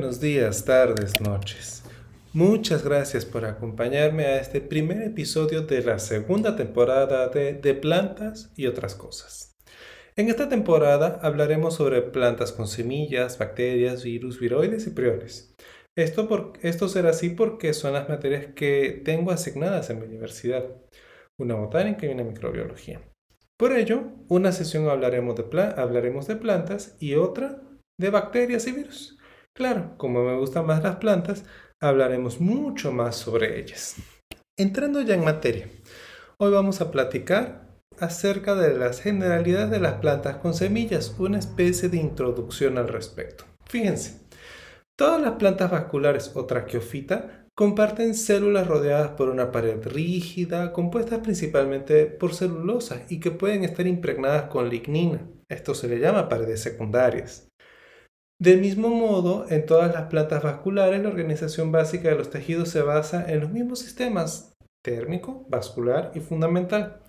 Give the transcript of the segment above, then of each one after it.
Buenos días, tardes, noches. Muchas gracias por acompañarme a este primer episodio de la segunda temporada de De plantas y otras cosas. En esta temporada hablaremos sobre plantas con semillas, bacterias, virus, viroides y priones. Esto, por, esto será así porque son las materias que tengo asignadas en mi universidad, una botánica y una microbiología. Por ello, una sesión hablaremos de, hablaremos de plantas y otra de bacterias y virus. Claro, como me gustan más las plantas, hablaremos mucho más sobre ellas. Entrando ya en materia, hoy vamos a platicar acerca de las generalidades de las plantas con semillas, una especie de introducción al respecto. Fíjense, todas las plantas vasculares o traqueofita comparten células rodeadas por una pared rígida, compuestas principalmente por celulosa y que pueden estar impregnadas con lignina. Esto se le llama paredes secundarias. Del mismo modo, en todas las plantas vasculares, la organización básica de los tejidos se basa en los mismos sistemas térmico, vascular y fundamental.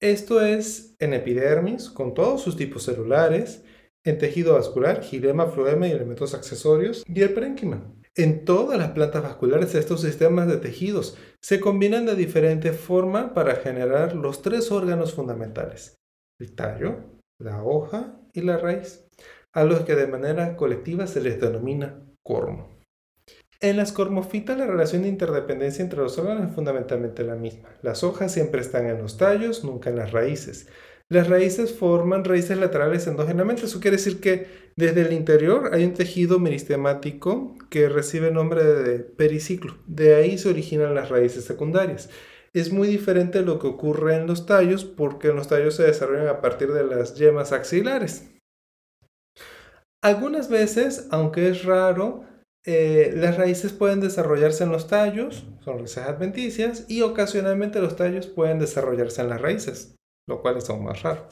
Esto es en epidermis, con todos sus tipos celulares, en tejido vascular, gilema, floema y elementos accesorios, y el parénquima. En todas las plantas vasculares, estos sistemas de tejidos se combinan de diferente forma para generar los tres órganos fundamentales, el tallo, la hoja y la raíz a los que de manera colectiva se les denomina cormo. En las cormofitas la relación de interdependencia entre los órganos es fundamentalmente la misma. Las hojas siempre están en los tallos, nunca en las raíces. Las raíces forman raíces laterales endógenamente. Eso quiere decir que desde el interior hay un tejido meristemático que recibe el nombre de periciclo. De ahí se originan las raíces secundarias. Es muy diferente lo que ocurre en los tallos porque en los tallos se desarrollan a partir de las yemas axilares. Algunas veces, aunque es raro, eh, las raíces pueden desarrollarse en los tallos, son raíces adventicias, y ocasionalmente los tallos pueden desarrollarse en las raíces, lo cual es aún más raro.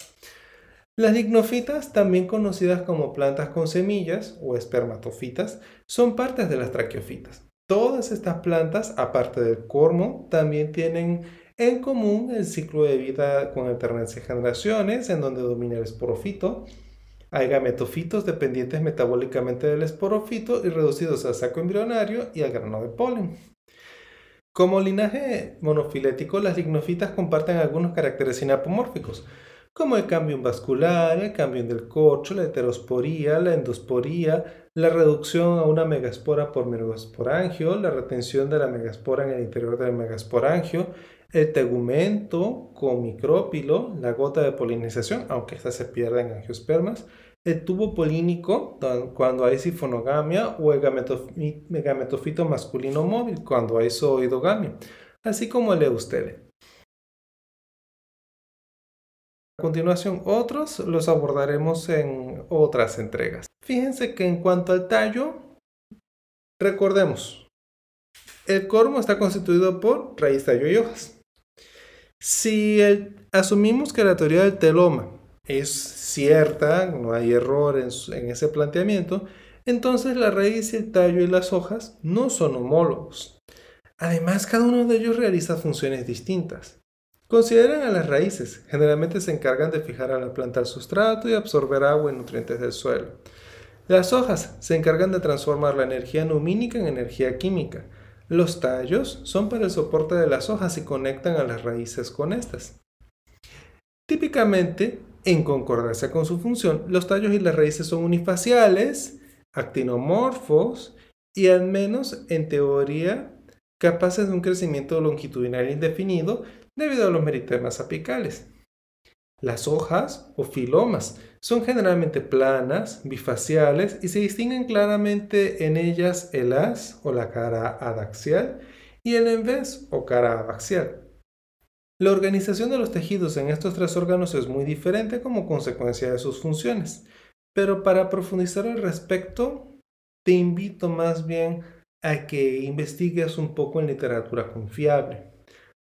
Las lignofitas, también conocidas como plantas con semillas o espermatofitas, son partes de las traqueofitas. Todas estas plantas, aparte del cormo, también tienen en común el ciclo de vida con alternancia de generaciones, en donde domina el esporofito, hay gametofitos dependientes metabólicamente del esporofito y reducidos al saco embrionario y al grano de polen. Como linaje monofilético, las lignofitas comparten algunos caracteres sinapomórficos, como el cambio vascular, el cambio del corcho, la heterosporía, la endosporía, la reducción a una megaspora por megasporangio, la retención de la megaspora en el interior del megasporangio, el tegumento con micrópilo, la gota de polinización, aunque ésta se pierde en angiospermas, el tubo polínico cuando hay sifonogamia o el gametofito masculino móvil cuando hay zooidogamia, así como el eustele. A continuación, otros los abordaremos en otras entregas. Fíjense que en cuanto al tallo, recordemos, el cormo está constituido por raíz, tallo y hojas. Si asumimos que la teoría del teloma es cierta, no hay error en, ese planteamiento, entonces la raíz, el tallo y las hojas no son homólogos. Además, cada uno de ellos realiza funciones distintas. Consideran a las raíces, generalmente se encargan de fijar a la planta al sustrato y absorber agua y nutrientes del suelo. Las hojas se encargan de transformar la energía lumínica en energía química, los tallos son para el soporte de las hojas y conectan a las raíces con estas. Típicamente, en concordancia con su función, los tallos y las raíces son unifaciales, actinomorfos y al menos en teoría capaces de un crecimiento longitudinal indefinido debido a los meritemas apicales. Las hojas o filomas son generalmente planas, bifaciales y se distinguen claramente en ellas el as o la cara adaxial y el envés o cara abaxial. La organización de los tejidos en estos tres órganos es muy diferente como consecuencia de sus funciones, pero para profundizar al respecto, te invito más bien a que investigues un poco en literatura confiable.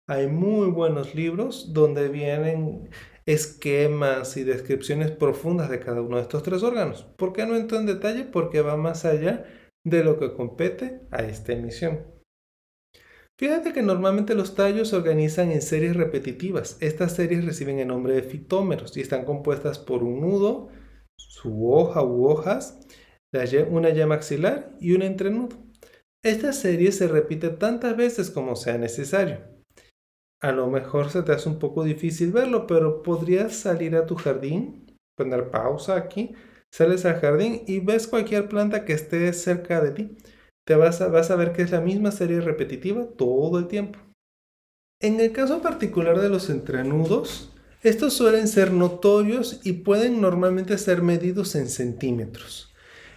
Hay muy buenos libros donde vienen esquemas y descripciones profundas de cada uno de estos tres órganos. ¿Por qué no entro en detalle? Porque va más allá de lo que compete a esta emisión. Fíjate que normalmente los tallos se organizan en series repetitivas. Estas series reciben el nombre de fitómeros y están compuestas por un nudo, su hoja u hojas, una yema axilar y un entrenudo. Esta serie se repite tantas veces como sea necesario. A lo mejor se te hace un poco difícil verlo, pero podrías salir a tu jardín, poner pausa aquí, sales al jardín y ves cualquier planta que esté cerca de ti. Te vas a, vas a ver que es la misma serie repetitiva todo el tiempo. En el caso particular de los entrenudos, estos suelen ser notorios y pueden normalmente ser medidos en centímetros.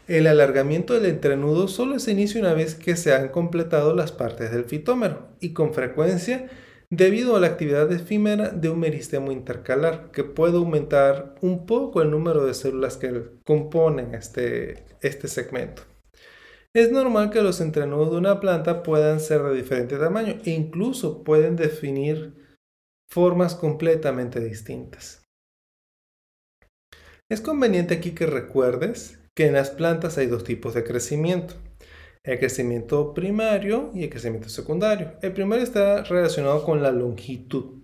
El alargamiento del entrenudo solo se inicia una vez que se han completado las partes del fitómero y con frecuencia debido a la actividad efímera de un meristemo intercalar que puede aumentar un poco el número de células que componen este, este segmento. Es normal que los entrenudos de una planta puedan ser de diferente tamaño e incluso pueden definir formas completamente distintas. Es conveniente aquí que recuerdes que en las plantas hay dos tipos de crecimiento. El crecimiento primario y el crecimiento secundario. El primario está relacionado con la longitud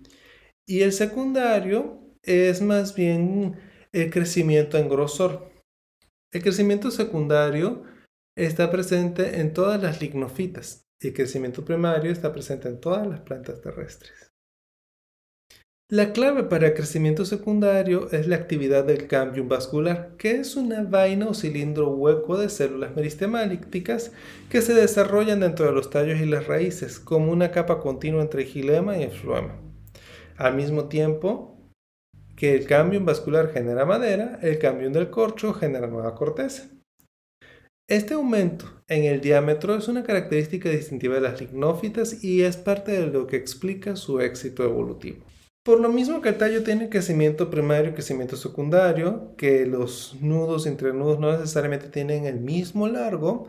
y el secundario es más bien el crecimiento en grosor. El crecimiento secundario está presente en todas las lignofitas y el crecimiento primario está presente en todas las plantas terrestres. La clave para el crecimiento secundario es la actividad del cambium vascular, que es una vaina o cilindro hueco de células meristemálicas que se desarrollan dentro de los tallos y las raíces, como una capa continua entre el gilema y el floema. Al mismo tiempo que el cambium vascular genera madera, el cambium del corcho genera nueva corteza. Este aumento en el diámetro es una característica distintiva de las lignófitas y es parte de lo que explica su éxito evolutivo. Por lo mismo que el tallo tiene crecimiento primario y crecimiento secundario, que los nudos entre nudos no necesariamente tienen el mismo largo,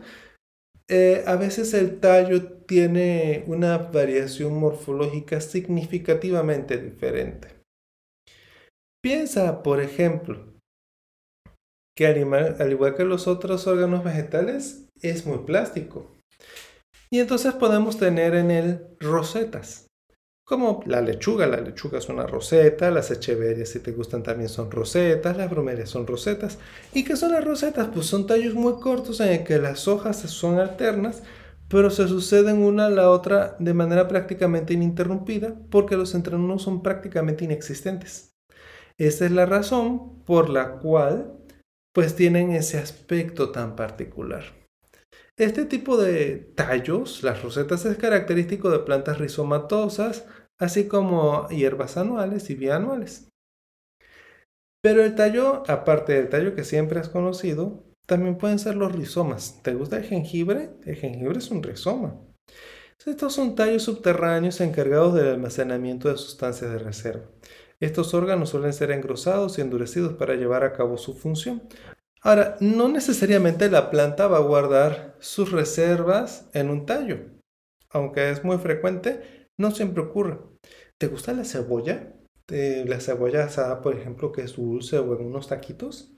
eh, a veces el tallo tiene una variación morfológica significativamente diferente. Piensa, por ejemplo, que al igual que los otros órganos vegetales, es muy plástico. Y entonces podemos tener en él rosetas como la lechuga, la lechuga es una roseta, las echeverias si te gustan también son rosetas, las bromelias son rosetas. ¿Y qué son las rosetas? Pues son tallos muy cortos en el que las hojas son alternas, pero se suceden una a la otra de manera prácticamente ininterrumpida porque los entrenudos son prácticamente inexistentes. Esa es la razón por la cual pues tienen ese aspecto tan particular. Este tipo de tallos, las rosetas, es característico de plantas rizomatosas, así como hierbas anuales y bianuales. Pero el tallo, aparte del tallo que siempre has conocido, también pueden ser los rizomas. ¿Te gusta el jengibre? El jengibre es un rizoma. Estos son tallos subterráneos encargados del almacenamiento de sustancias de reserva. Estos órganos suelen ser engrosados y endurecidos para llevar a cabo su función. Ahora, no necesariamente la planta va a guardar sus reservas en un tallo, aunque es muy frecuente, no siempre ocurre. ¿Te gusta la cebolla? la cebolla asada, por ejemplo, que es dulce o en unos taquitos.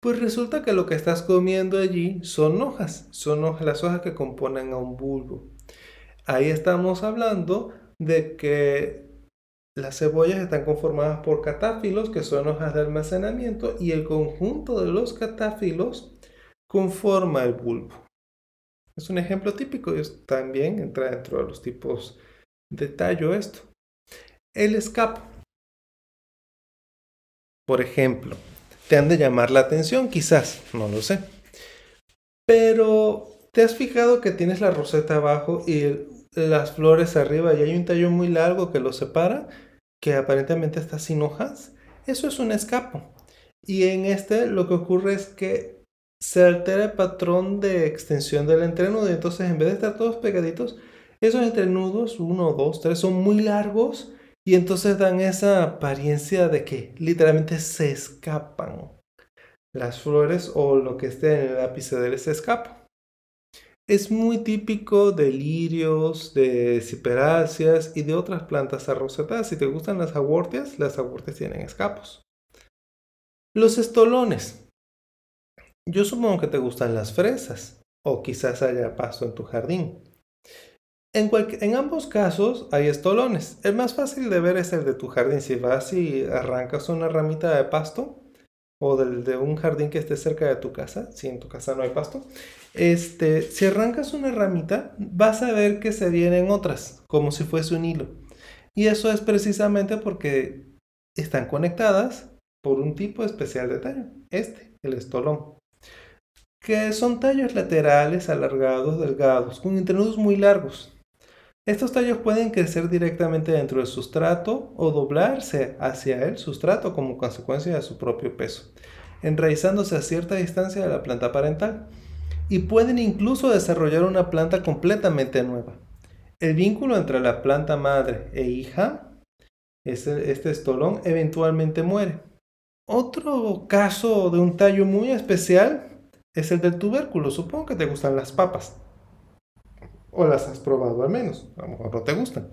Pues resulta que lo que estás comiendo allí son hojas, son las hojas que componen a un bulbo. Ahí estamos hablando de que las cebollas están conformadas por catáfilos, que son hojas de almacenamiento, y el conjunto de los catáfilos conforma el bulbo. Es un ejemplo típico también entra dentro de los tipos de tallo esto. El escapo. Por ejemplo, te han de llamar la atención, quizás, no lo sé. Pero, ¿te has fijado que tienes la roseta abajo y las flores arriba y hay un tallo muy largo que lo separa, que aparentemente está sin hojas, eso es un escapo. Y en este lo que ocurre es que se altera el patrón de extensión del entrenudo. Y entonces, en vez de estar todos pegaditos, esos entrenudos, uno, dos, tres, son muy largos y entonces dan esa apariencia de que literalmente se escapan. Las flores o lo que esté en el ápice del se escapa. Es muy típico de lirios, de ciperáceas y de otras plantas arrosetadas. Si te gustan las aguardias, las aguardias tienen escapos. Los estolones. Yo supongo que te gustan las fresas o quizás haya pasto en tu jardín. En, ambos casos hay estolones. El más fácil de ver es el de tu jardín. Si vas y arrancas una ramita de pasto, o del, de un jardín que esté cerca de tu casa, si en tu casa no hay pasto, este, si arrancas una ramita, vas a ver que se vienen otras, como si fuese un hilo. Y eso es precisamente porque están conectadas por un tipo especial de tallo, este, el estolón, que son tallos laterales, alargados, delgados, con entrenudos muy largos. Estos tallos pueden crecer directamente dentro del sustrato o doblarse hacia el sustrato como consecuencia de su propio peso, enraizándose a cierta distancia de la planta parental, y pueden incluso desarrollar una planta completamente nueva. El vínculo entre la planta madre e hija, este, estolón, eventualmente muere. Otro caso de un tallo muy especial es el del tubérculo. Supongo que te gustan las papas. O las has probado al menos. A lo mejor no te gustan.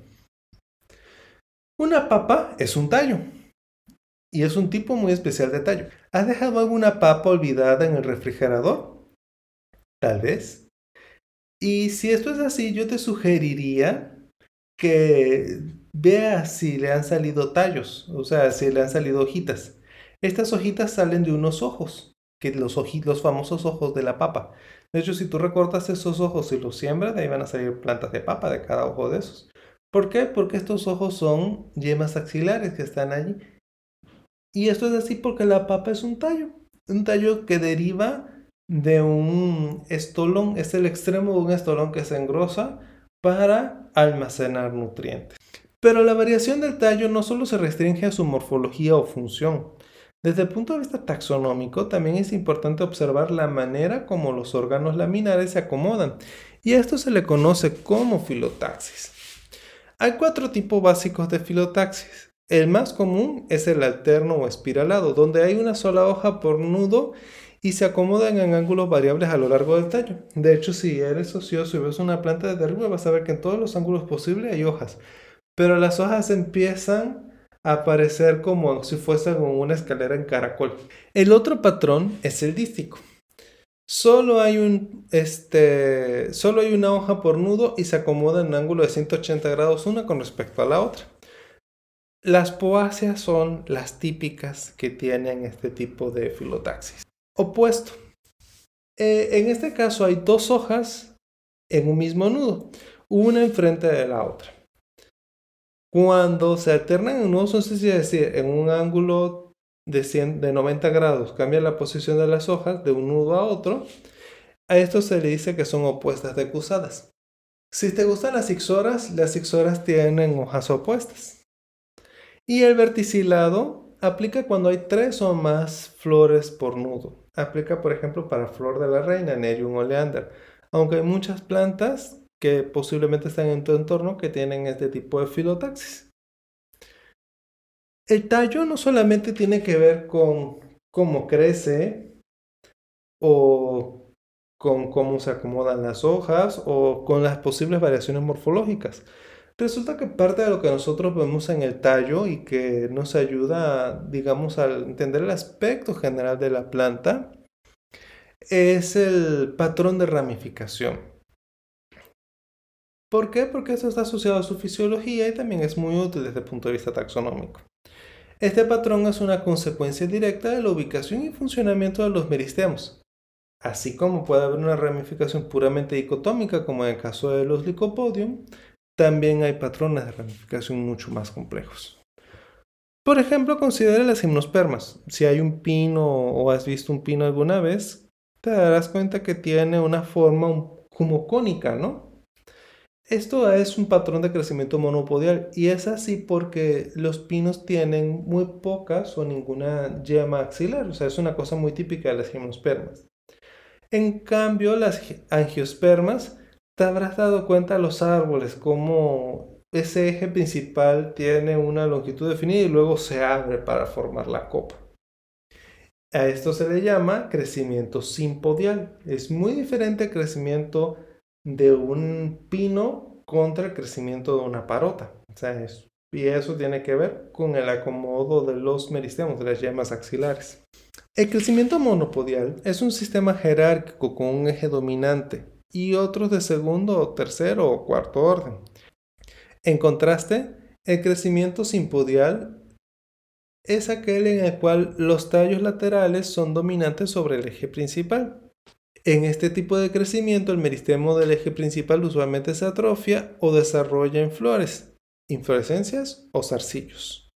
Una papa es un tallo. Y es un tipo muy especial de tallo. ¿Has dejado alguna papa olvidada en el refrigerador? Tal vez. Y si esto es así, yo te sugeriría que veas si le han salido tallos, o sea, si le han salido hojitas. Estas hojitas salen de unos ojos, que los, los famosos ojos de la papa. De hecho, si tú recortas esos ojos y los siembras, de ahí van a salir plantas de papa de cada ojo de esos. ¿Por qué? Porque estos ojos son yemas axilares que están allí. Y esto es así porque la papa es un tallo. Un tallo que deriva de un estolón. Es el extremo de un estolón que se engrosa para almacenar nutrientes. Pero la variación del tallo no solo se restringe a su morfología o función, desde el punto de vista taxonómico, también es importante observar la manera como los órganos laminares se acomodan, y esto se le conoce como filotaxis. Hay cuatro tipos básicos de filotaxis. El más común es el alterno o espiralado, donde hay una sola hoja por nudo y se acomodan en ángulos variables a lo largo del tallo. De hecho, si eres ocioso y ves una planta de arriba, vas a ver que en todos los ángulos posibles hay hojas, pero las hojas empiezan aparecer como si fuese una escalera en caracol. El otro patrón es el dístico. Solo hay, un, este, solo hay una hoja por nudo y se acomoda en un ángulo de 180 grados una con respecto a la otra. Las poáceas son las típicas que tienen este tipo de filotaxis. Opuesto. Eh, en este caso hay dos hojas en un mismo nudo, una enfrente de la otra. Cuando se alternan en nudos, es decir, en un ángulo de, de 90 grados, cambia la posición de las hojas de un nudo a otro, a esto se le dice que son opuestas decusadas. Si te gustan las ixoras, las ixoras tienen hojas opuestas. Y el verticilado aplica cuando hay tres o más flores por nudo. Aplica, por ejemplo, para flor de la reina, Nerium oleander. Aunque hay muchas plantas que posiblemente están en tu entorno que tienen este tipo de filotaxis. El tallo no solamente tiene que ver con cómo crece o con cómo se acomodan las hojas o con las posibles variaciones morfológicas. Resulta que parte de lo que nosotros vemos en el tallo y que nos ayuda, digamos, a entender el aspecto general de la planta es el patrón de ramificación. ¿Por qué? Porque esto está asociado a su fisiología y también es muy útil desde el punto de vista taxonómico. Este patrón es una consecuencia directa de la ubicación y funcionamiento de los meristemos. Así como puede haber una ramificación puramente dicotómica, como en el caso de los licopodium, también hay patrones de ramificación mucho más complejos. Por ejemplo, considera las gimnospermas. Si hay un pino o has visto un pino alguna vez, te darás cuenta que tiene una forma como cónica, ¿no? Esto es un patrón de crecimiento monopodial y es así porque los pinos tienen muy pocas o ninguna yema axilar, o sea, es una cosa muy típica de las gimnospermas. En cambio, las angiospermas, te habrás dado cuenta de los árboles como ese eje principal tiene una longitud definida y luego se abre para formar la copa. A esto se le llama crecimiento simpodial. Es muy diferente al crecimiento de un pino contra el crecimiento de una parota. y eso tiene que ver con el acomodo de los meristemos, de las yemas axilares. El crecimiento monopodial es un sistema jerárquico con un eje dominante y otros de segundo, tercero o cuarto orden. En contraste, el crecimiento simpodial es aquel en el cual los tallos laterales son dominantes sobre el eje principal. En este tipo de crecimiento, el meristemo del eje principal usualmente se atrofia o desarrolla en flores, inflorescencias o zarcillos.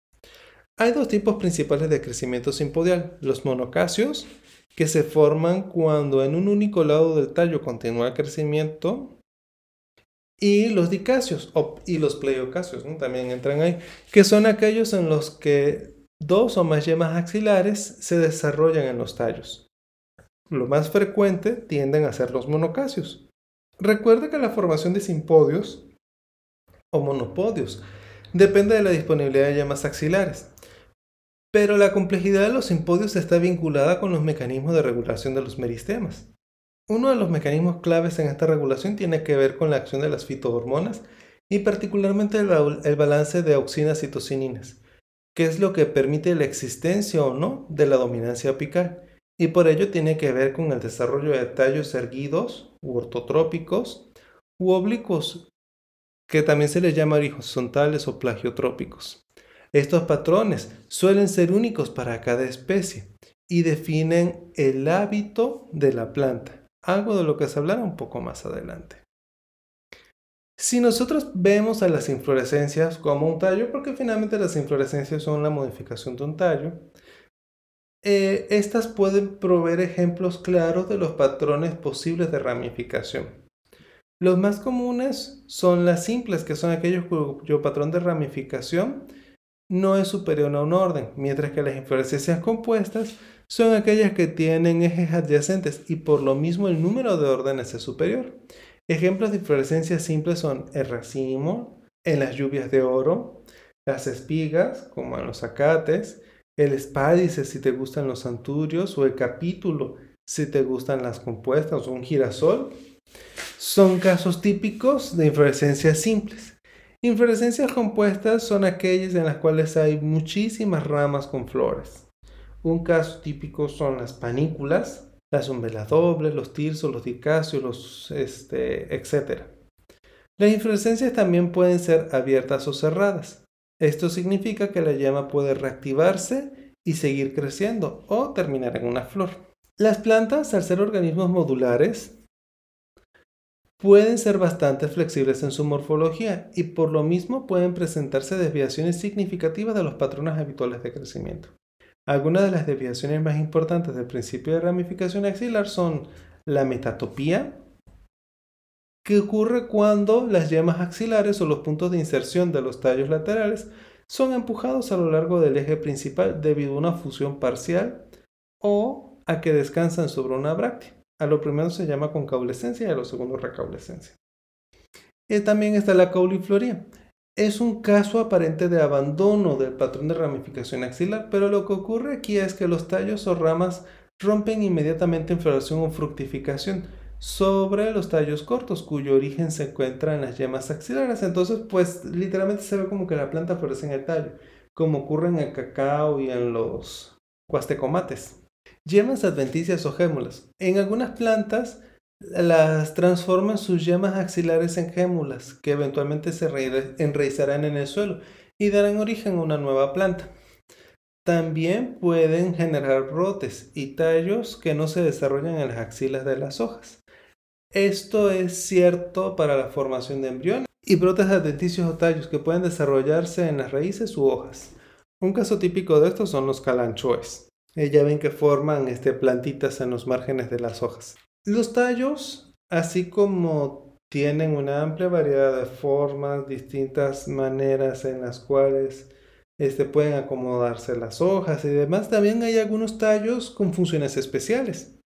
Hay dos tipos principales de crecimiento simpodial, los monocasios, que se forman cuando en un único lado del tallo continúa el crecimiento, y los dicasios y los pleiocasios también entran ahí, que son aquellos en los que dos o más yemas axilares se desarrollan en los tallos. Lo más frecuente tienden a ser los monocasios. Recuerda que la formación de simpodios o monopodios depende de la disponibilidad de yemas axilares. Pero la complejidad de los simpodios está vinculada con los mecanismos de regulación de los meristemas. Uno de los mecanismos claves en esta regulación tiene que ver con la acción de las fitohormonas y particularmente el, balance de auxinas y tocininas que es lo que permite la existencia o no de la dominancia apical, y por ello tiene que ver con el desarrollo de tallos erguidos ortotrópicos u oblicuos, que también se les llama horizontales o plagiotrópicos. Estos patrones suelen ser únicos para cada especie y definen el hábito de la planta, algo de lo que se hablará un poco más adelante. Si nosotros vemos a las inflorescencias como un tallo, porque finalmente las inflorescencias son la modificación de un tallo, eh, estas pueden proveer ejemplos claros de los patrones posibles de ramificación. Los más comunes son las simples, que son aquellos cuyo patrón de ramificación no es superior a un orden, mientras que las inflorescencias compuestas son aquellas que tienen ejes adyacentes y por lo mismo el número de órdenes es superior. Ejemplos de inflorescencia simples son el racimo, en las lluvias de oro, las espigas, como en los acates, el espádice si te gustan los anturios, o el capítulo si te gustan las compuestas, o un girasol. Son casos típicos de inflorescencias simples. Inflorescencias compuestas son aquellas en las cuales hay muchísimas ramas con flores. Un caso típico son las panículas, las umbelas dobles, los tirsos, los dicasios, los, este, etc. Las inflorescencias también pueden ser abiertas o cerradas. Esto significa que la llama puede reactivarse y seguir creciendo o terminar en una flor. Las plantas, al ser organismos modulares, pueden ser bastante flexibles en su morfología y por lo mismo pueden presentarse desviaciones significativas de los patrones habituales de crecimiento. Algunas de las desviaciones más importantes del principio de ramificación axilar son la metatopía, que ocurre cuando las yemas axilares o los puntos de inserción de los tallos laterales son empujados a lo largo del eje principal debido a una fusión parcial o a que descansan sobre una bráctea. A lo primero se llama concaulescencia y a lo segundo recaulescencia. Y también está la caulifloría es un caso aparente de abandono del patrón de ramificación axilar, pero lo que ocurre aquí es que los tallos o ramas rompen inmediatamente en floración o fructificación sobre los tallos cortos cuyo origen se encuentra en las yemas axilares. Entonces, pues literalmente se ve como que la planta florece en el tallo, como ocurre en el cacao y en los cuastecomates. Yemas adventicias o gémulas. En algunas plantas las transforman sus yemas axilares en gémulas, que eventualmente se enraizarán en el suelo y darán origen a una nueva planta. También pueden generar brotes y tallos que no se desarrollan en las axilas de las hojas. Esto es cierto para la formación de embriones y brotes adventicios o tallos que pueden desarrollarse en las raíces u hojas. Un caso típico de estos son los calanchoes. Eh, ya ven que forman este, plantitas en los márgenes de las hojas. Los tallos, así como tienen una amplia variedad de formas, distintas maneras en las cuales este, pueden acomodarse las hojas y demás, también hay algunos tallos con funciones especiales.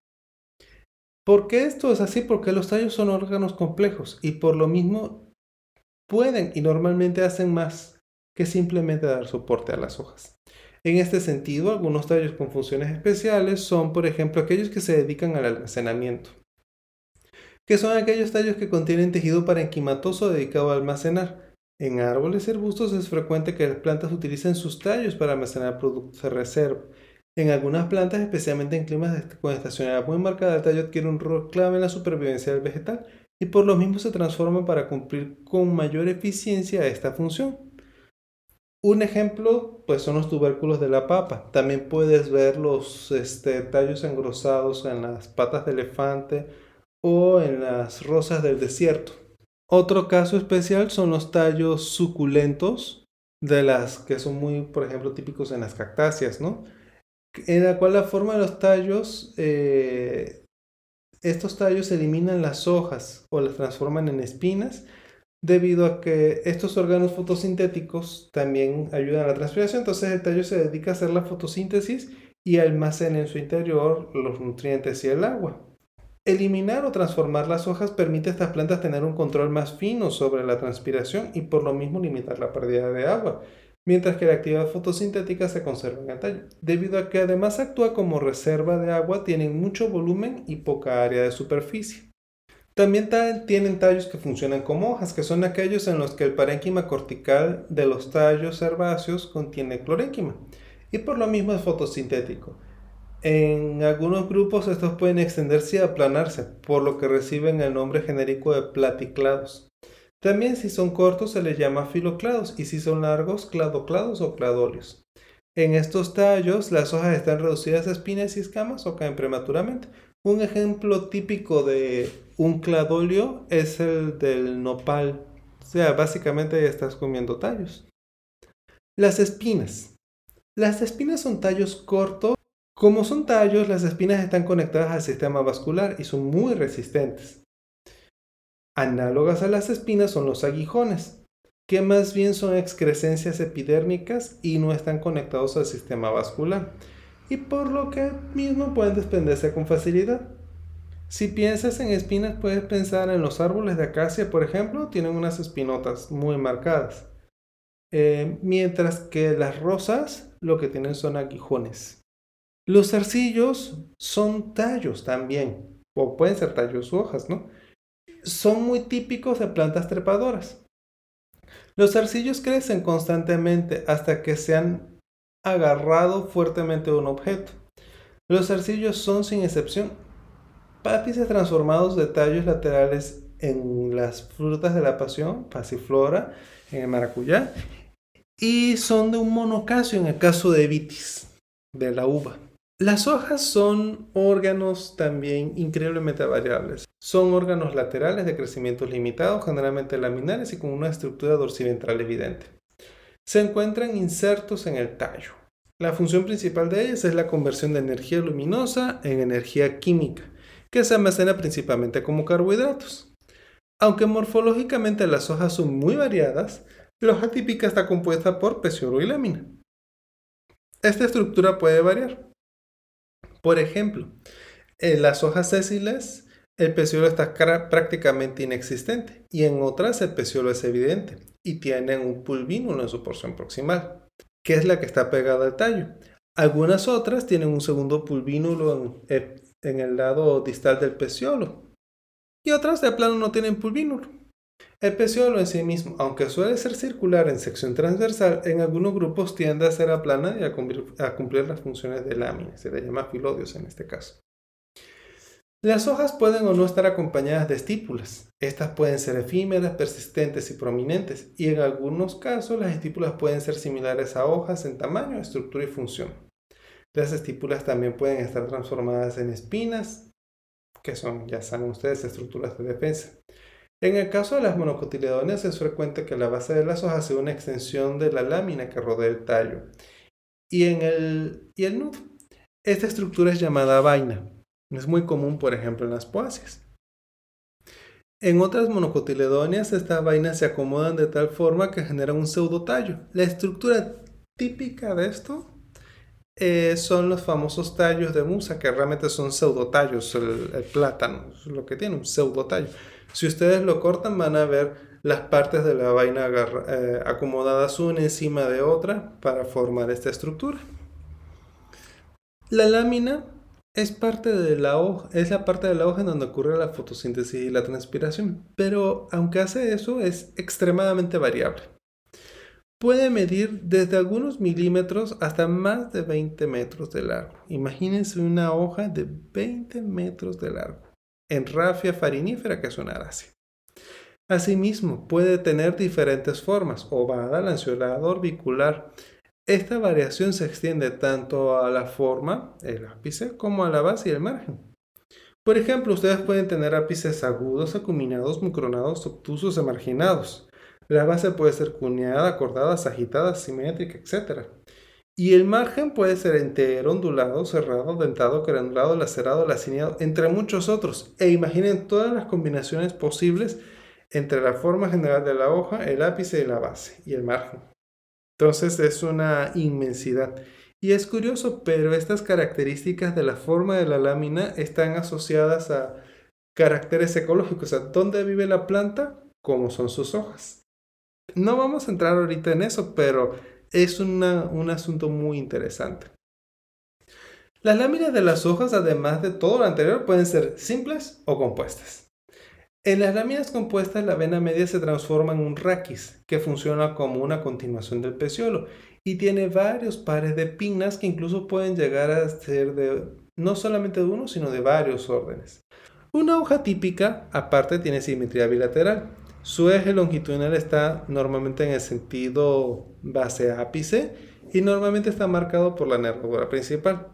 ¿Por qué esto es así? Porque los tallos son órganos complejos y por lo mismo pueden y normalmente hacen más que simplemente dar soporte a las hojas. En este sentido, algunos tallos con funciones especiales son, por ejemplo, aquellos que se dedican al almacenamiento, que son aquellos tallos que contienen tejido parenquimatoso dedicado a almacenar. En árboles y arbustos es frecuente que las plantas utilicen sus tallos para almacenar productos de reserva. En algunas plantas, especialmente en climas con estacionalidad muy marcada, el tallo adquiere un rol clave en la supervivencia del vegetal y por lo mismo se transforma para cumplir con mayor eficiencia esta función. Un ejemplo, pues son los tubérculos de la papa. También puedes ver los este, tallos engrosados en las patas de elefante o en las rosas del desierto. Otro caso especial son los tallos suculentos de las que son muy, por ejemplo, típicos en las cactáceas, ¿no? En la cual la forma de los tallos, eh, estos tallos eliminan las hojas o las transforman en espinas debido a que estos órganos fotosintéticos también ayudan a la transpiración. Entonces el tallo se dedica a hacer la fotosíntesis y almacena en su interior los nutrientes y el agua. Eliminar o transformar las hojas permite a estas plantas tener un control más fino sobre la transpiración y por lo mismo limitar la pérdida de agua, mientras que la actividad fotosintética se conserva en el tallo. Debido a que además actúa como reserva de agua, tienen mucho volumen y poca área de superficie. También tienen tallos que funcionan como hojas, que son aquellos en los que el parénquima cortical de los tallos herbáceos contiene clorénquima y por lo mismo es fotosintético. En algunos grupos estos pueden extenderse y aplanarse, por lo que reciben el nombre genérico de platiclados. También si son cortos se les llama filoclados y si son largos cladoclados o cladolios. En estos tallos las hojas están reducidas a espinas y escamas o caen prematuramente. Un ejemplo típico de un cladolio es el del nopal. O sea, básicamente estás comiendo tallos. Las espinas. Las espinas son tallos cortos como son tallos, las espinas están conectadas al sistema vascular y son muy resistentes. Análogas a las espinas son los aguijones, que más bien son excrescencias epidérmicas y no están conectados al sistema vascular, y por lo que mismo pueden desprenderse con facilidad. Si piensas en espinas, puedes pensar en los árboles de acacia, por ejemplo, tienen unas espinotas muy marcadas, eh, mientras que las rosas lo que tienen son aguijones. Los zarcillos son tallos también, o pueden ser tallos u hojas, ¿no? Son muy típicos de plantas trepadoras. Los zarcillos crecen constantemente hasta que se han agarrado fuertemente a un objeto. Los zarcillos son, sin excepción, pápices transformados de tallos laterales en las frutas de la pasión, pasiflora, en el maracuyá, y son de un monocasio en el caso de vitis, de la uva. Las hojas son órganos también increíblemente variables. Son órganos laterales de crecimiento limitado, generalmente laminares y con una estructura dorsiventral evidente. Se encuentran insertos en el tallo. La función principal de ellas es la conversión de energía luminosa en energía química, que se almacena principalmente como carbohidratos. Aunque morfológicamente las hojas son muy variadas, la hoja típica está compuesta por peciolo y lámina. Esta estructura puede variar. Por ejemplo, en las hojas sésiles el peciolo está prácticamente inexistente y en otras el peciolo es evidente y tienen un pulvínulo en su porción proximal, que es la que está pegada al tallo. Algunas otras tienen un segundo pulvínulo en, en el lado distal del peciolo y otras de plano no tienen pulvínulo. El peciolo en sí mismo, aunque suele ser circular en sección transversal, en algunos grupos tiende a ser aplana y a cumplir, las funciones de lámina, se le llama filodios en este caso. Las hojas pueden o no estar acompañadas de estípulas. Estas pueden ser efímeras, persistentes y prominentes, y en algunos casos las estípulas pueden ser similares a hojas en tamaño, estructura y función. Las estípulas también pueden estar transformadas en espinas, que son, ya saben ustedes, estructuras de defensa. En el caso de las monocotiledóneas es frecuente que la base de las hojas sea una extensión de la lámina que rodea el tallo y, en el, y el nudo. Esta estructura es llamada vaina. Es muy común, por ejemplo, en las poáceas. En otras monocotiledóneas, estas vainas se acomodan de tal forma que generan un pseudotallo. La estructura típica de esto eh, son los famosos tallos de musa, que realmente son pseudotallos. El, el plátano es lo que tiene, un pseudotallo. Si ustedes lo cortan van a ver las partes de la vaina eh, acomodadas una encima de otra para formar esta estructura. La lámina es parte de la hoja, es la parte de la hoja en donde ocurre la fotosíntesis y la transpiración, pero aunque hace eso es extremadamente variable. Puede medir desde algunos milímetros hasta más de 20 metros de largo. Imagínense una hoja de 20 metros de largo en rafia farinífera, que es una Asimismo, puede tener diferentes formas, ovada, lanceolada, orbicular. Esta variación se extiende tanto a la forma, el ápice, como a la base y el margen. Por ejemplo, ustedes pueden tener ápices agudos, acuminados, mucronados, obtusos y marginados. La base puede ser cuneada, acordada, sagitada, simétrica, etc. Y el margen puede ser entero, ondulado, cerrado, dentado, granulado, lacerado, lacineado, entre muchos otros. E imaginen todas las combinaciones posibles entre la forma general de la hoja, el ápice y la base, y el margen. Entonces es una inmensidad. Y es curioso, pero estas características de la forma de la lámina están asociadas a caracteres ecológicos, sea, dónde vive la planta, cómo son sus hojas. No vamos a entrar ahorita en eso, pero es un asunto muy interesante. Las láminas de las hojas, además de todo lo anterior, pueden ser simples o compuestas. En las láminas compuestas, la vena media se transforma en un raquis, que funciona como una continuación del peciolo y tiene varios pares de pinnas que incluso pueden llegar a ser de no solamente de uno, sino de varios órdenes. Una hoja típica, aparte, tiene simetría bilateral. Su eje longitudinal está normalmente en el sentido base-ápice y normalmente está marcado por la nervadura principal.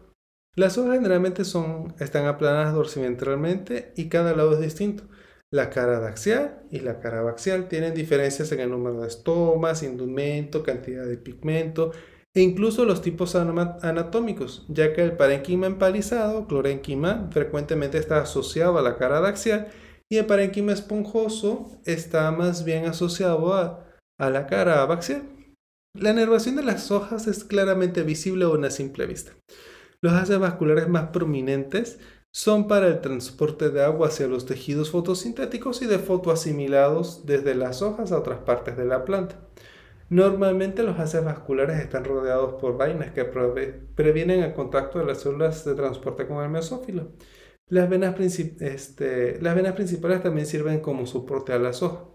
Las hojas generalmente son, están aplanadas dorsiventralmente y cada lado es distinto. La cara daxial y la cara baxial tienen diferencias en el número de estomas, indumento, cantidad de pigmento e incluso los tipos anatómicos, ya que el parenquima empalizado, clorenquima, frecuentemente está asociado a la cara daxial y el parenquima esponjoso está más bien asociado a, a la cara baxial. La nervación de las hojas es claramente visible a una simple vista. Los haces vasculares más prominentes son para el transporte de agua hacia los tejidos fotosintéticos y de fotoasimilados desde las hojas a otras partes de la planta. Normalmente los haces vasculares están rodeados por vainas que previenen el contacto de las células de transporte con el mesófilo. Las venas, este, las venas principales también sirven como soporte a las hojas.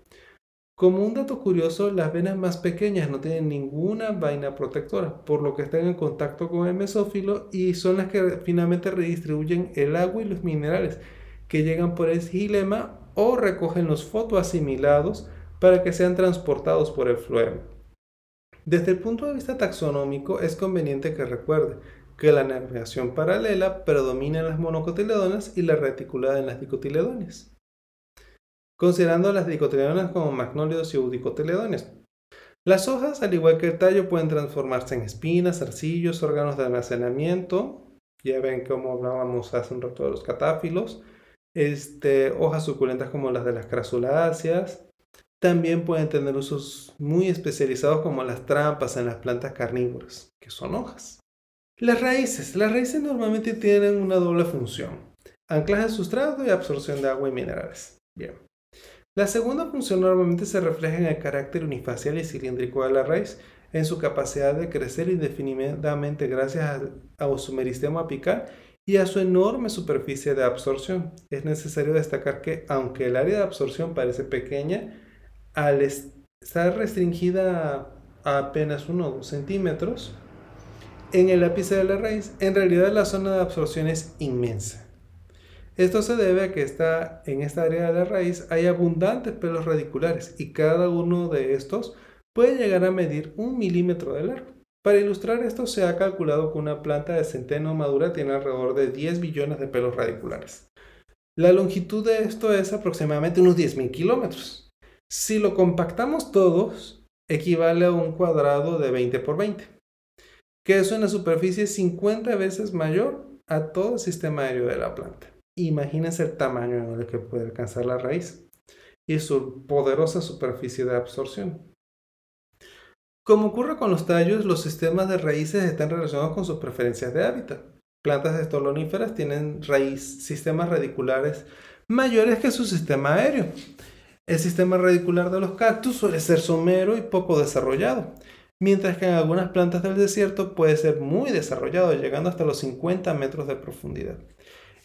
Como un dato curioso, las venas más pequeñas no tienen ninguna vaina protectora, por lo que están en contacto con el mesófilo y son las que finalmente redistribuyen el agua y los minerales que llegan por el xilema o recogen los fotoasimilados para que sean transportados por el fluema. Desde el punto de vista taxonómico, es conveniente que recuerde que la nervación paralela predomina en las monocotiledonas y la reticulada en las dicotiledones considerando las dicotiledones como magnólidos y eudicoteledones. Las hojas, al igual que el tallo, pueden transformarse en espinas, arcillos, órganos de almacenamiento. Ya ven cómo hablábamos hace un rato de los catáfilos. Este, hojas suculentas como las de las crasuláceas. También pueden tener usos muy especializados como las trampas en las plantas carnívoras, que son hojas. Las raíces. Las raíces normalmente tienen una doble función. Anclaje de sustrato y absorción de agua y minerales. Bien. La segunda función normalmente se refleja en el carácter unifacial y cilíndrico de la raíz, en su capacidad de crecer indefinidamente gracias a, su meristema apical y a su enorme superficie de absorción. Es necesario destacar que, aunque el área de absorción parece pequeña, al estar restringida a apenas 1 o 2 centímetros, en el ápice de la raíz, en realidad la zona de absorción es inmensa. Esto se debe a que está, en esta área de la raíz hay abundantes pelos radiculares y cada uno de estos puede llegar a medir un milímetro de largo. Para ilustrar esto se ha calculado que una planta de centeno madura tiene alrededor de 10 billones de pelos radiculares. La longitud de esto es aproximadamente unos 10.000 kilómetros. Si lo compactamos todos, equivale a un cuadrado de 20 por 20, que es una superficie 50 veces mayor a todo el sistema aéreo de la planta. Imagínense el tamaño en el que puede alcanzar la raíz y su poderosa superficie de absorción. Como ocurre con los tallos, los sistemas de raíces están relacionados con sus preferencias de hábitat. Plantas estoloníferas tienen raíz, sistemas radiculares mayores que su sistema aéreo. El sistema radicular de los cactus suele ser somero y poco desarrollado, mientras que en algunas plantas del desierto puede ser muy desarrollado, llegando hasta los 50 metros de profundidad.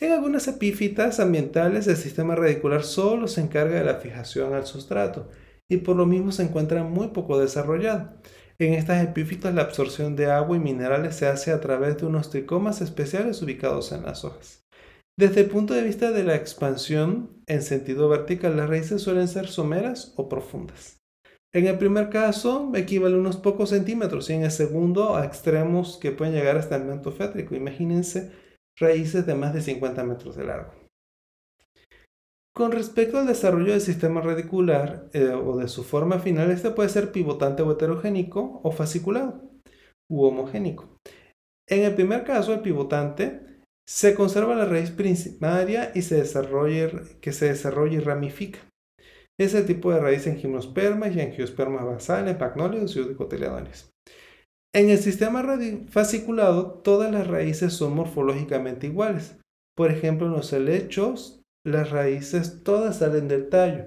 En algunas epífitas ambientales el sistema radicular solo se encarga de la fijación al sustrato y por lo mismo se encuentra muy poco desarrollado. En estas epífitas la absorción de agua y minerales se hace a través de unos tricomas especiales ubicados en las hojas. Desde el punto de vista de la expansión en sentido vertical, las raíces suelen ser someras o profundas. En el primer caso equivale a unos pocos centímetros y en el segundo a extremos que pueden llegar hasta el manto fétrico. Imagínense raíces de más de 50 metros de largo. Con respecto al desarrollo del sistema radicular eh, o de su forma final, este puede ser pivotante o heterogénico o fasciculado u homogénico. En el primer caso, el pivotante se conserva la raíz primaria y se desarrolla, que se desarrolla y ramifica. Es el tipo de raíz en gimnospermas y angiospermas basales, magnolios y dicotiledóneas. En el sistema fasciculado, todas las raíces son morfológicamente iguales. Por ejemplo, en los helechos, las raíces todas salen del tallo.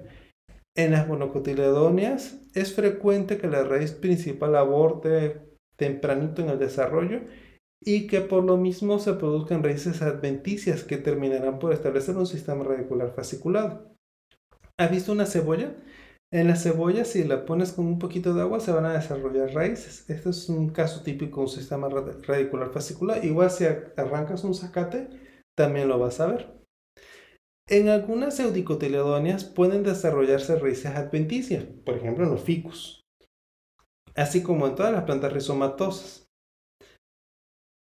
En las monocotiledóneas es frecuente que la raíz principal aborte tempranito en el desarrollo y que por lo mismo se produzcan raíces adventicias que terminarán por establecer un sistema radicular fasciculado. ¿Has visto una cebolla? En la cebolla, si la pones con un poquito de agua, se van a desarrollar raíces. Este es un caso típico de un sistema radicular fasciculado. Igual si arrancas un zacate, también lo vas a ver. En algunas eudicotiledóneas pueden desarrollarse raíces adventicias, por ejemplo en los ficus, así como en todas las plantas rizomatosas.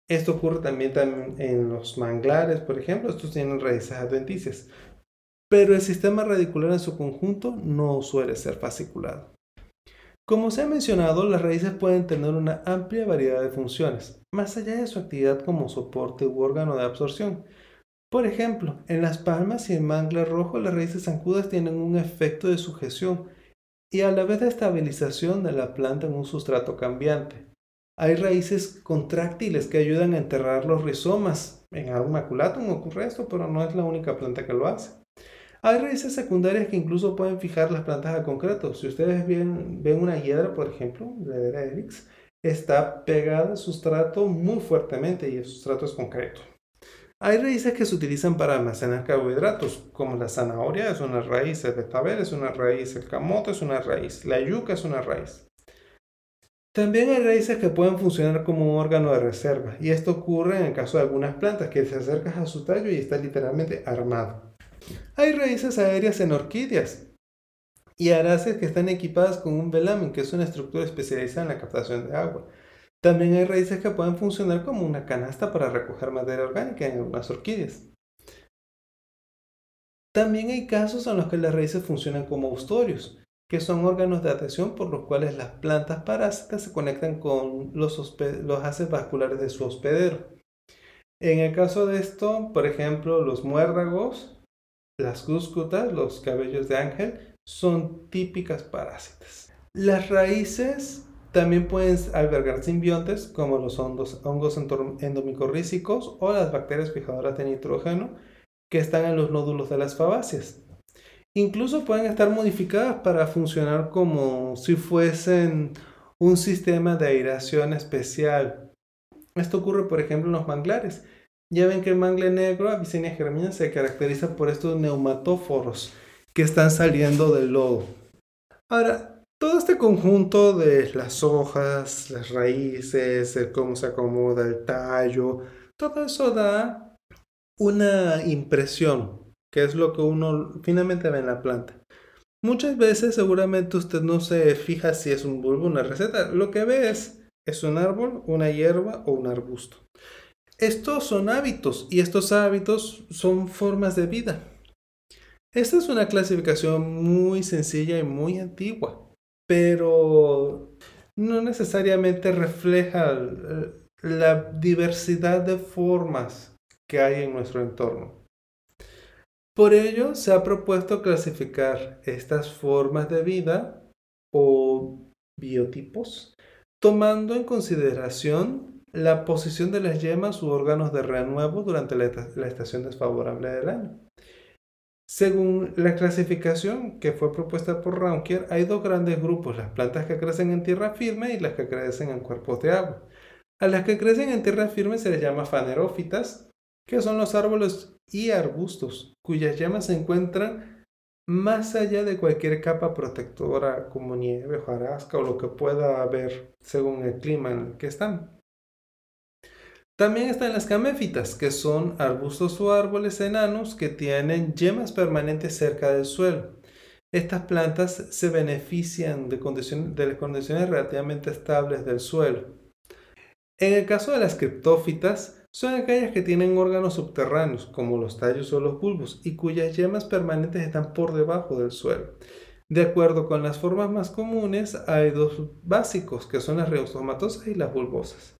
Esto ocurre también, en los manglares, por ejemplo, estos tienen raíces adventicias. Pero el sistema radicular en su conjunto no suele ser fasciculado. Como se ha mencionado, las raíces pueden tener una amplia variedad de funciones, más allá de su actividad como soporte u órgano de absorción. Por ejemplo, en las palmas y el manglar rojo, las raíces zancudas tienen un efecto de sujeción y a la vez de estabilización de la planta en un sustrato cambiante. Hay raíces contráctiles que ayudan a enterrar los rizomas. En algún maculatum ocurre esto, pero no es la única planta que lo hace. Hay raíces secundarias que incluso pueden fijar las plantas a concreto. Si ustedes ven, una hiedra, por ejemplo, de Erix, está pegada al sustrato muy fuertemente y el sustrato es concreto. Hay raíces que se utilizan para almacenar carbohidratos, como la zanahoria es una raíz, el betabel es una raíz, el camote es una raíz, la yuca es una raíz. También hay raíces que pueden funcionar como un órgano de reserva, y esto ocurre en el caso de algunas plantas que se acercan a su tallo y está literalmente armado. Hay raíces aéreas en orquídeas y araces que están equipadas con un velamen, que es una estructura especializada en la captación de agua. También hay raíces que pueden funcionar como una canasta para recoger materia orgánica en algunas orquídeas. También hay casos en los que las raíces funcionan como austorios, que son órganos de atención por los cuales las plantas parásitas se conectan con los, los haces vasculares de su hospedero. En el caso de esto, por ejemplo, los muérdagos, las cúscutas, los cabellos de ángel, son típicas parásitas. Las raíces también pueden albergar simbiontes como los hongos, hongos o las bacterias fijadoras de nitrógeno que están en los nódulos de las fabáceas. Incluso pueden estar modificadas para funcionar como si fuesen un sistema de aireación especial. Esto ocurre, por ejemplo, en los manglares. Ya ven que el mangle negro, Abyssinia germina, se caracteriza por estos neumatóforos que están saliendo del lodo. Ahora, todo este conjunto de las hojas, las raíces, cómo se acomoda el tallo, todo eso da una impresión que es lo que uno finalmente ve en la planta. Muchas veces seguramente usted no se fija si es un bulbo una receta. Lo que ve es, es un árbol, una hierba o un arbusto. Estos son hábitos y estos hábitos son formas de vida. Esta es una clasificación muy sencilla y muy antigua, pero no necesariamente refleja la diversidad de formas que hay en nuestro entorno. Por ello, se ha propuesto clasificar estas formas de vida o biotipos, tomando en consideración la posición de las yemas u órganos de renuevo durante la, estación desfavorable del año. Según la clasificación que fue propuesta por Raunkier, hay dos grandes grupos, las plantas que crecen en tierra firme y las que crecen en cuerpos de agua. A las que crecen en tierra firme se les llama fanerófitas, que son los árboles y arbustos cuyas llamas se encuentran más allá de cualquier capa protectora como nieve, hojarasca o lo que pueda haber según el clima en el que están. También están las caméfitas, que son arbustos o árboles enanos que tienen yemas permanentes cerca del suelo. Estas plantas se benefician de, las condiciones relativamente estables del suelo. En el caso de las criptófitas, son aquellas que tienen órganos subterráneos, como los tallos o los bulbos, y cuyas yemas permanentes están por debajo del suelo. De acuerdo con las formas más comunes, hay dos básicos, que son las reustomatosas y las bulbosas.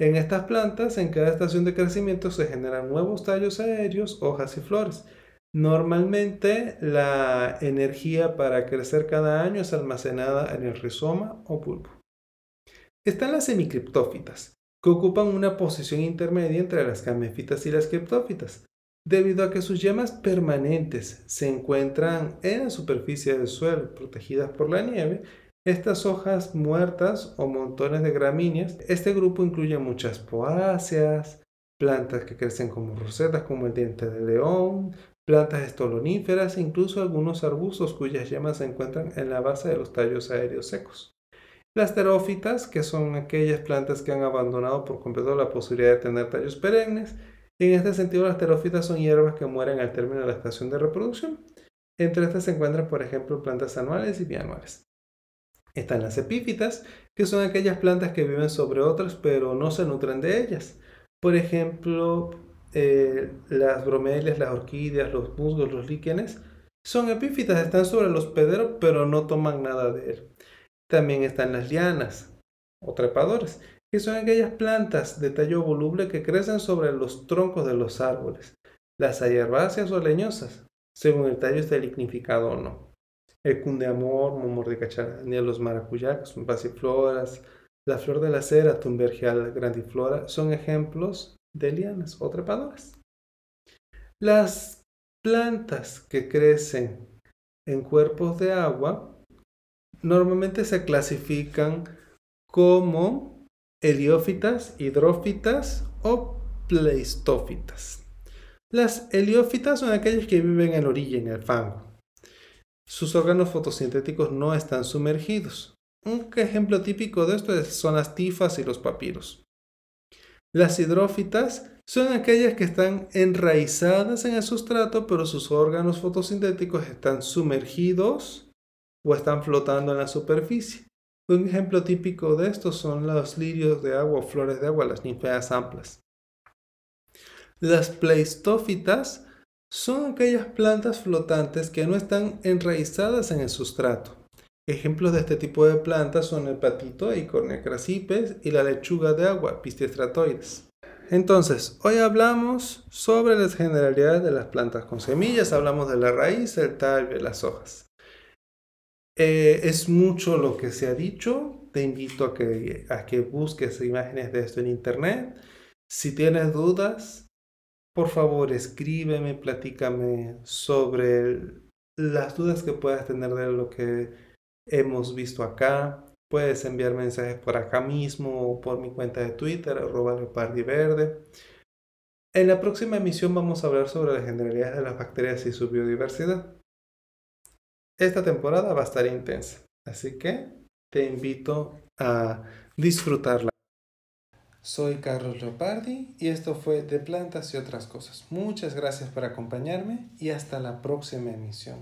En estas plantas, en cada estación de crecimiento se generan nuevos tallos aéreos, hojas y flores. Normalmente la energía para crecer cada año es almacenada en el rizoma o bulbo. Están las semicriptófitas, que ocupan una posición intermedia entre las caméfitas y las criptófitas, debido a que sus yemas permanentes se encuentran en la superficie del suelo, protegidas por la nieve, estas hojas muertas o montones de gramíneas, este grupo incluye muchas poáceas, plantas que crecen como rosetas como el diente de león, plantas estoloníferas e incluso algunos arbustos cuyas yemas se encuentran en la base de los tallos aéreos secos. Las terófitas, que son aquellas plantas que han abandonado por completo la posibilidad de tener tallos perennes, en este sentido las terófitas son hierbas que mueren al término de la estación de reproducción. Entre estas se encuentran, por ejemplo, plantas anuales y bianuales. Están las epífitas, que son aquellas plantas que viven sobre otras pero no se nutren de ellas. Por ejemplo, eh, las bromelias, las orquídeas, los musgos, los líquenes, son epífitas, están sobre los pederos pero no toman nada de él. También están las lianas o trepadores, que son aquellas plantas de tallo voluble que crecen sobre los troncos de los árboles. Las hay herbáceas o leñosas, según el tallo esté lignificado o no. El cundeamor, momor de cacharania, los maracuyacos, pasifloras, la flor de la cera, tumbergial grandiflora, son ejemplos de lianas o trepadores. Las plantas que crecen en cuerpos de agua normalmente se clasifican como heliófitas, hidrófitas o pleistófitas. Las heliófitas son aquellas que viven en la orilla, en el fango. Sus órganos fotosintéticos no están sumergidos. Un ejemplo típico de esto son las tifas y los papiros. Las hidrófitas son aquellas que están enraizadas en el sustrato, pero sus órganos fotosintéticos están sumergidos o están flotando en la superficie. Un ejemplo típico de esto son los lirios de agua o flores de agua, las ninfeas amplas. Las pleistófitas son aquellas plantas flotantes que no están enraizadas en el sustrato. Ejemplos de este tipo de plantas son el patito Eicornia crasipes y la lechuga de agua Pististratoides. Entonces, hoy hablamos sobre las generalidades de las plantas con semillas, hablamos de la raíz, el tallo y las hojas. Eh, es mucho lo que se ha dicho. Te invito a que busques imágenes de esto en internet. Si tienes dudas, por favor escríbeme, platícame sobre las dudas que puedas tener de lo que hemos visto acá. Puedes enviar mensajes por acá mismo o por mi cuenta de Twitter, arroba verde. En la próxima emisión vamos a hablar sobre las generalidades de las bacterias y su biodiversidad. Esta temporada va a estar intensa, así que te invito a disfrutarla. Soy Carlos Leopardi y esto fue De Plantas y otras cosas. Muchas gracias por acompañarme y hasta la próxima emisión.